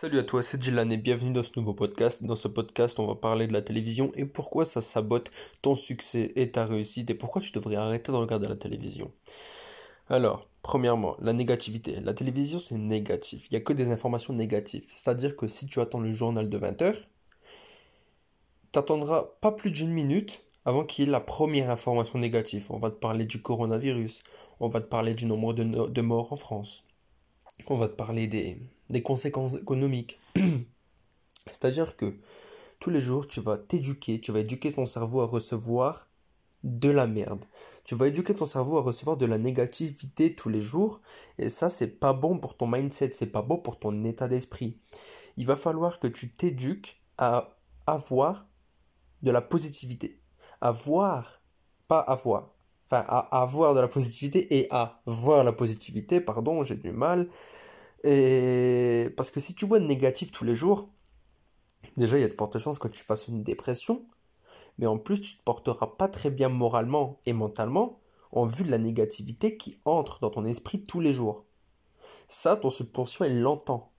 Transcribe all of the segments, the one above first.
Salut à toi, c'est Dylan et bienvenue dans ce nouveau podcast. Dans ce podcast, on va parler de la télévision et pourquoi ça sabote ton succès et ta réussite et pourquoi tu devrais arrêter de regarder la télévision. Alors, premièrement, la négativité. La télévision, c'est négatif. Il n'y a que des informations négatives. C'est-à-dire que si tu attends le journal de 20h, tu attendras pas plus d'une minute avant qu'il y ait la première information négative. On va te parler du coronavirus, on va te parler du nombre de morts en France, on va te parler des, des conséquences économiques. C'est-à-dire que tous les jours, tu vas t'éduquer, tu vas éduquer ton cerveau à recevoir de la merde. Tu vas éduquer ton cerveau à recevoir de la négativité tous les jours. Et ça, c'est pas bon pour ton mindset, c'est pas bon pour ton état d'esprit. Il va falloir que tu t'éduques à avoir de la positivité. Avoir, pas avoir. Enfin, à avoir de la positivité et à voir la positivité, pardon, j'ai du mal. Et parce que si tu vois négatif tous les jours, déjà il y a de fortes chances que tu fasses une dépression, mais en plus tu te porteras pas très bien moralement et mentalement en vue de la négativité qui entre dans ton esprit tous les jours. Ça, ton subconscient, il l'entend.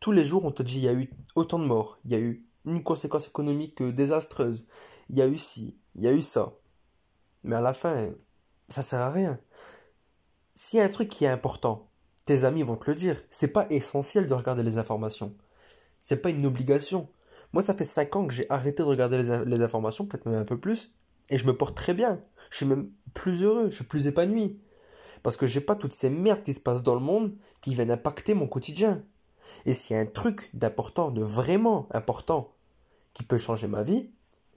Tous les jours, on te dit il y a eu autant de morts, il y a eu une conséquence économique désastreuse, il y a eu ci, il y a eu ça. Mais à la fin, ça sert à rien. S'il y a un truc qui est important, tes amis vont te le dire. C'est pas essentiel de regarder les informations. C'est pas une obligation. Moi, ça fait 5 ans que j'ai arrêté de regarder les, informations, peut-être même un peu plus, et je me porte très bien. Je suis même plus heureux, je suis plus épanoui. Parce que j'ai pas toutes ces merdes qui se passent dans le monde qui viennent impacter mon quotidien. Et s'il y a un truc d'important, de vraiment important, qui peut changer ma vie,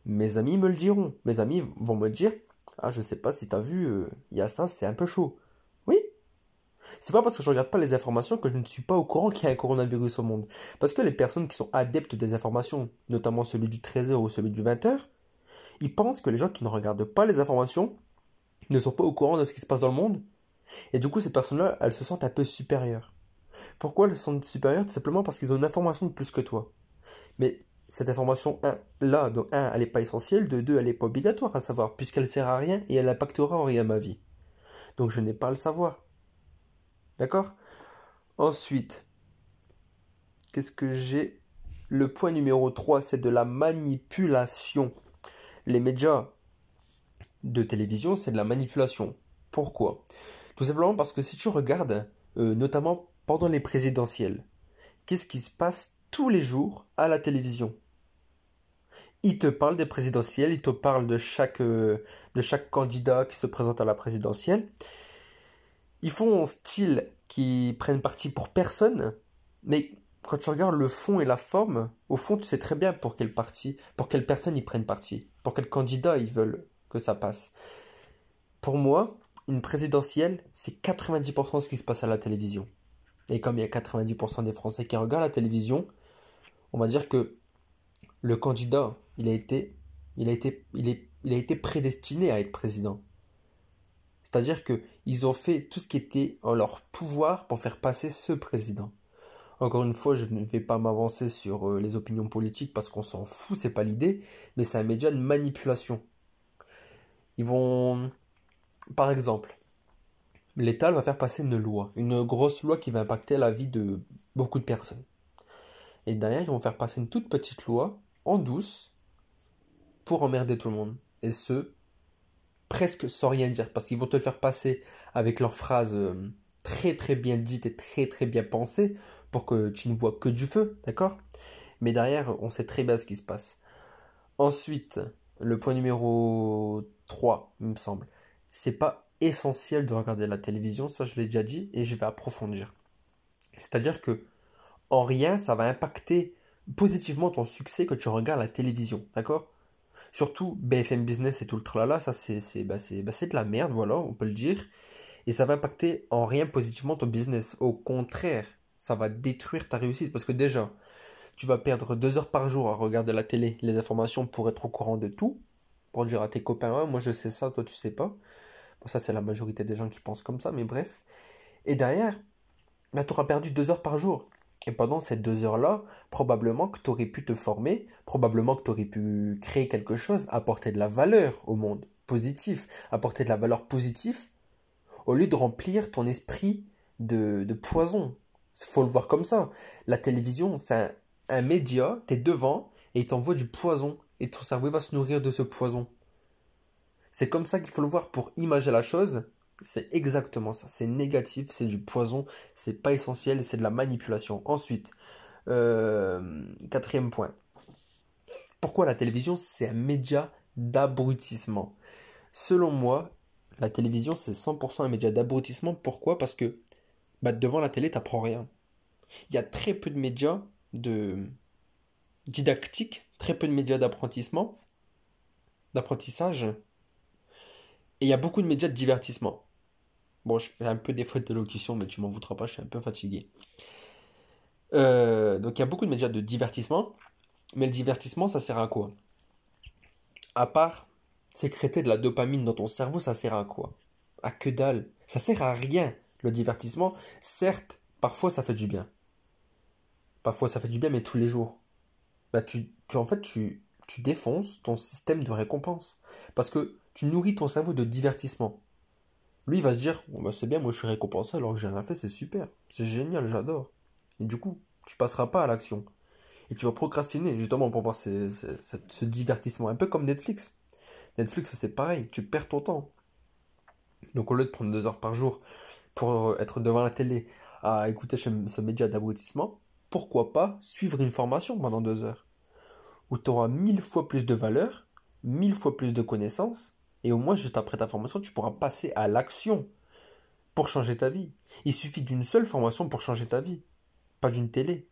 mes amis me le diront. Mes amis vont me dire Ah, je sais pas si t'as vu, euh, il y a ça, c'est un peu chaud. C'est pas parce que je regarde pas les informations que je ne suis pas au courant qu'il y a un coronavirus au monde. Parce que les personnes qui sont adeptes des informations, notamment celui du 13h ou celui du 20h, ils pensent que les gens qui ne regardent pas les informations ne sont pas au courant de ce qui se passe dans le monde. Et du coup, ces personnes-là, elles se sentent un peu supérieures. Pourquoi elles se sentent supérieures? Tout simplement parce qu'ils ont une information de plus que toi. Mais cette information, là, de 1, elle n'est pas essentielle, de 2, elle n'est pas obligatoire à savoir, puisqu'elle sert à rien et elle n'impactera en rien ma vie. Donc je n'ai pas à le savoir. D'accord? Ensuite, qu'est-ce que j'ai? Le point numéro 3, c'est de la manipulation. Les médias de télévision, c'est de la manipulation. Pourquoi? Tout simplement parce que si tu regardes, euh, notamment pendant les présidentielles, qu'est-ce qui se passe tous les jours à la télévision? Ils te parlent des présidentielles, ils te chaque, euh, de chaque candidat qui se présente à la présidentielle. Ils font un style qui prennent parti pour personne, mais quand tu regardes le fond et la forme, au fond, tu sais très bien pour quelle partie, pour quelle personne ils prennent parti, pour quel candidat ils veulent que ça passe. Pour moi, une présidentielle, c'est 90% de ce qui se passe à la télévision. Et comme il y a 90% des Français qui regardent la télévision, on va dire que le candidat, il a été, il a été, il est, il a été prédestiné à être président. C'est-à-dire qu'ils ont fait tout ce qui était en leur pouvoir pour faire passer ce président. Encore une fois, je ne vais pas m'avancer sur euh, les opinions politiques parce qu'on s'en fout, c'est pas l'idée, mais c'est un média de manipulation. Ils vont, par exemple, l'État va faire passer une loi, une grosse loi qui va impacter la vie de beaucoup de personnes. Et derrière, ils vont faire passer une toute petite loi en douce pour emmerder tout le monde. Et ce, presque sans rien dire, parce qu'ils vont te le faire passer avec leurs phrases euh, très très bien dites et très très bien pensées, pour que tu ne vois que du feu, d'accord? Mais derrière, on sait très bien ce qui se passe. Ensuite, le point numéro 3, il me semble, c'est pas essentiel de regarder la télévision, ça je l'ai déjà dit, et je vais approfondir. C'est-à-dire que en rien, ça va impacter positivement ton succès que tu regardes la télévision, d'accord? Surtout BFM Business et tout le tralala, ça c'est bah, bah de la merde, voilà, on peut le dire. Et ça va impacter en rien positivement ton business. Au contraire, ça va détruire ta réussite. Parce que déjà, tu vas perdre deux heures par jour à regarder la télé, les informations pour être au courant de tout. Pour dire à tes copains, moi je sais ça, toi tu sais pas. Bon, ça c'est la majorité des gens qui pensent comme ça, mais bref. Et derrière, bah, tu auras perdu deux heures par jour. Et pendant ces deux heures-là, probablement que tu aurais pu te former, probablement que tu aurais pu créer quelque chose, apporter de la valeur au monde, positif, apporter de la valeur positive, au lieu de remplir ton esprit de, de poison. faut le voir comme ça. La télévision, c'est un, un média, t'es devant, et il t'envoie du poison, et ton cerveau va se nourrir de ce poison. C'est comme ça qu'il faut le voir pour imager la chose. C'est exactement ça. C'est négatif, c'est du poison, c'est pas essentiel, c'est de la manipulation. Ensuite, euh, quatrième point. Pourquoi la télévision, c'est un média d'abrutissement? Selon moi, la télévision, c'est 100% un média d'abrutissement. Pourquoi? Parce que bah, devant la télé, t'apprends rien. Il y a très peu de médias de didactique, très peu de médias d'apprentissement, d'apprentissage. Et il y a beaucoup de médias de divertissement. Bon, je fais un peu des fautes d'élocution, mais tu m'en voudras pas, je suis un peu fatigué. Euh, donc il y a beaucoup de médias de divertissement, mais le divertissement, ça sert à quoi? À part sécréter de la dopamine dans ton cerveau, ça sert à quoi? À que dalle Ça sert à rien. Le divertissement, certes, parfois ça fait du bien. Parfois ça fait du bien, mais tous les jours. Bah, tu, tu en fait, tu, tu défonces ton système de récompense. Parce que tu nourris ton cerveau de divertissement. Lui, va se dire, bah, c'est bien, moi je suis récompensé alors que j'ai rien fait, c'est super. C'est génial, j'adore. Et du coup, tu passeras pas à l'action. Et tu vas procrastiner justement pour voir ce divertissement. Un peu comme Netflix. Netflix, c'est pareil, tu perds ton temps. Donc au lieu de prendre deux heures par jour pour être devant la télé à écouter ce média d'abrutissement, pourquoi pas suivre une formation pendant deux heures? Où tu auras mille fois plus de valeur, mille fois plus de connaissances, et au moins juste après ta formation, tu pourras passer à l'action pour changer ta vie. Il suffit d'une seule formation pour changer ta vie d'une télé.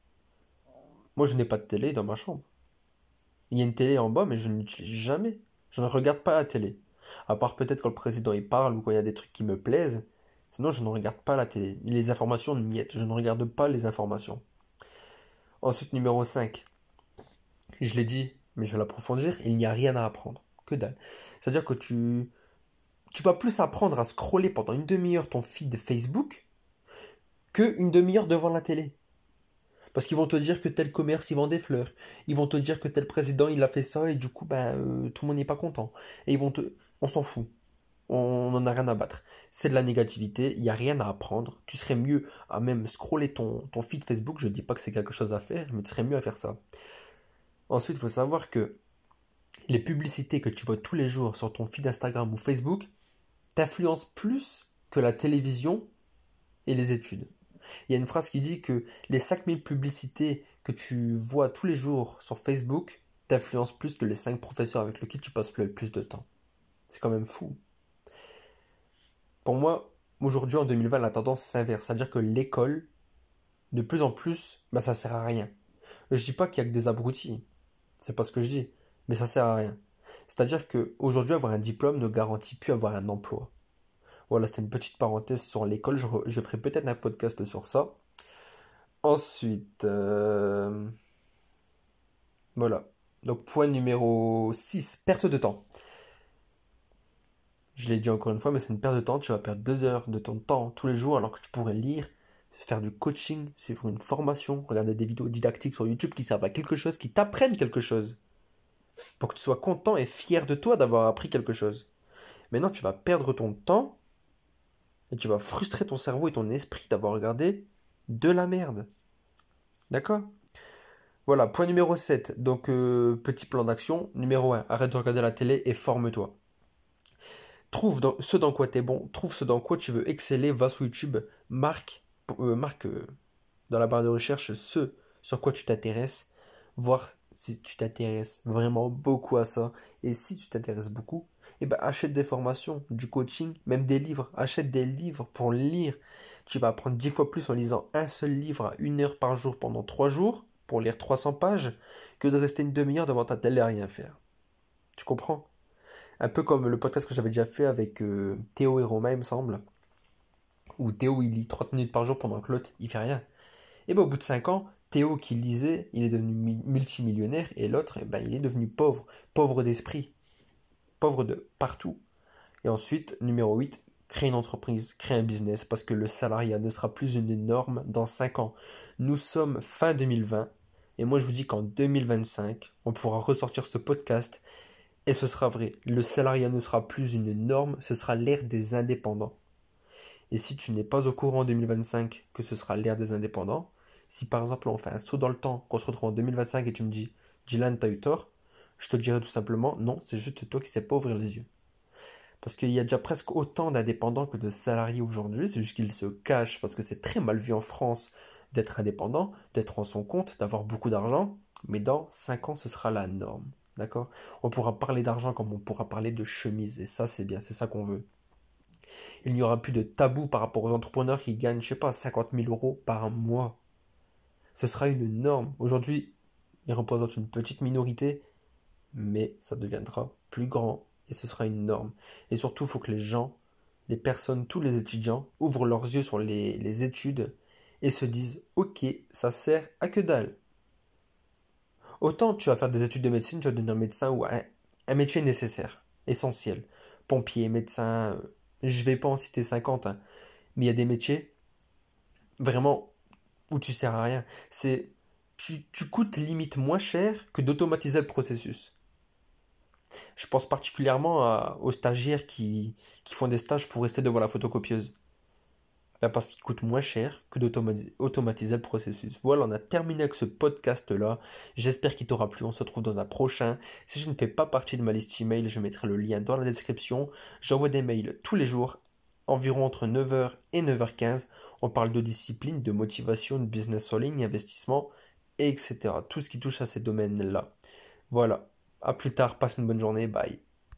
Moi, je n'ai pas de télé dans ma chambre. Il y a une télé en bas, mais je ne l'utilise jamais. Je ne regarde pas la télé. À part peut-être quand le président il parle ou quand il y a des trucs qui me plaisent. Sinon, je ne regarde pas la télé. Les informations miettes. Je ne regarde pas les informations. Ensuite, numéro 5. Je l'ai dit, mais je vais l'approfondir. Il n'y a rien à apprendre. Que dalle. C'est-à-dire que tu, tu vas plus apprendre à scroller pendant une demi-heure ton feed Facebook que une demi-heure devant la télé. Parce qu'ils vont te dire que tel commerce, il vend des fleurs. Ils vont te dire que tel président, il a fait ça et du coup, ben, euh, tout le monde n'est pas content. Et ils vont te... On s'en fout. On n'en a rien à battre. C'est de la négativité, il n'y a rien à apprendre. Tu serais mieux à même scroller ton, ton feed Facebook. Je ne dis pas que c'est quelque chose à faire, mais tu serais mieux à faire ça. Ensuite, il faut savoir que les publicités que tu vois tous les jours sur ton feed Instagram ou Facebook t'influencent plus que la télévision et les études. Il y a une phrase qui dit que les 5000 publicités que tu vois tous les jours sur Facebook t'influencent plus que les 5 professeurs avec lesquels tu passes le plus de temps. C'est quand même fou. Pour moi, aujourd'hui en 2020, la tendance s'inverse. C'est-à-dire que l'école, de plus en plus, bah, ça sert à rien. Je dis pas qu'il y a que des abrutis. C'est pas ce que je dis. Mais ça sert à rien. C'est-à-dire qu'aujourd'hui, avoir un diplôme ne garantit plus avoir un emploi. Voilà, c'était une petite parenthèse sur l'école. Je, ferai peut-être un podcast sur ça. Ensuite, euh, voilà. Donc, point numéro 6, perte de temps. Je l'ai dit encore une fois, mais c'est une perte de temps. Tu vas perdre deux heures de ton temps tous les jours alors que tu pourrais lire, faire du coaching, suivre une formation, regarder des vidéos didactiques sur YouTube qui servent à quelque chose, qui t'apprennent quelque chose. Pour que tu sois content et fier de toi d'avoir appris quelque chose. Maintenant, tu vas perdre ton temps et tu vas frustrer ton cerveau et ton esprit d'avoir regardé de la merde. D'accord? Voilà, point numéro 7. Donc, euh, petit plan d'action. Numéro 1, arrête de regarder la télé et forme-toi. Trouve ce dans quoi tu es bon, trouve ce dans quoi tu veux exceller, va sur YouTube, marque, euh, marque euh, dans la barre de recherche ce sur quoi tu t'intéresses, voir si tu t'intéresses vraiment beaucoup à ça. Et si tu t'intéresses beaucoup, eh ben, achète des formations, du coaching, même des livres. Achète des livres pour lire. Tu vas apprendre dix fois plus en lisant un seul livre à une heure par jour pendant trois jours pour lire 300 pages que de rester une demi-heure devant ta télé à rien faire. Tu comprends? Un peu comme le podcast que j'avais déjà fait avec euh, Théo et Romain, il me semble. Où Théo il lit 30 minutes par jour pendant que l'autre il fait rien. Et bien au bout de 5 ans, Théo qui lisait, il est devenu multimillionnaire et l'autre, eh ben, il est devenu pauvre, pauvre d'esprit, pauvre de partout. Et ensuite, numéro 8, créer une entreprise, créer un business parce que le salariat ne sera plus une norme dans 5 ans. Nous sommes fin 2020 et moi je vous dis qu'en 2025, on pourra ressortir ce podcast et ce sera vrai. Le salariat ne sera plus une norme, ce sera l'ère des indépendants. Et si tu n'es pas au courant en 2025 que ce sera l'ère des indépendants, si par exemple on fait un saut dans le temps, qu'on se retrouve en 2025 et tu me dis, Dylan, t'as eu tort, je te dirais tout simplement, non, c'est juste toi qui sais pas ouvrir les yeux. Parce qu'il y a déjà presque autant d'indépendants que de salariés aujourd'hui, c'est juste qu'ils se cachent parce que c'est très mal vu en France d'être indépendant, d'être en son compte, d'avoir beaucoup d'argent, mais dans 5 ans ce sera la norme. D'accord? On pourra parler d'argent comme on pourra parler de chemise, et ça c'est bien, c'est ça qu'on veut. Il n'y aura plus de tabou par rapport aux entrepreneurs qui gagnent, je sais pas, 50 000 euros par mois. Ce sera une norme. Aujourd'hui, ils représentent une petite minorité, mais ça deviendra plus grand et ce sera une norme. Et surtout, il faut que les gens, les personnes, tous les étudiants ouvrent leurs yeux sur les, études et se disent Ok, ça sert à que dalle. Autant tu vas faire des études de médecine, tu vas devenir médecin ou un, un métier nécessaire, essentiel. Pompier, médecin, euh, je vais pas en citer 50, hein. mais il y a des métiers vraiment où tu sers à rien. C'est tu, coûtes limite moins cher que d'automatiser le processus. Je pense particulièrement aux stagiaires qui, font des stages pour rester devant la photocopieuse. Ben, parce qu'il coûte moins cher que d'automatiser le processus. Voilà, on a terminé avec ce podcast-là. J'espère qu'il t'aura plu. On se retrouve dans un prochain. Si je ne fais pas partie de ma liste email, je mettrai le lien dans la description. J'envoie des mails tous les jours, environ entre 9h et 9h15. On parle de discipline, de motivation, de business en ligne, investissement, etc. Tout ce qui touche à ces domaines-là. Voilà. À plus tard. Passe une bonne journée. Bye.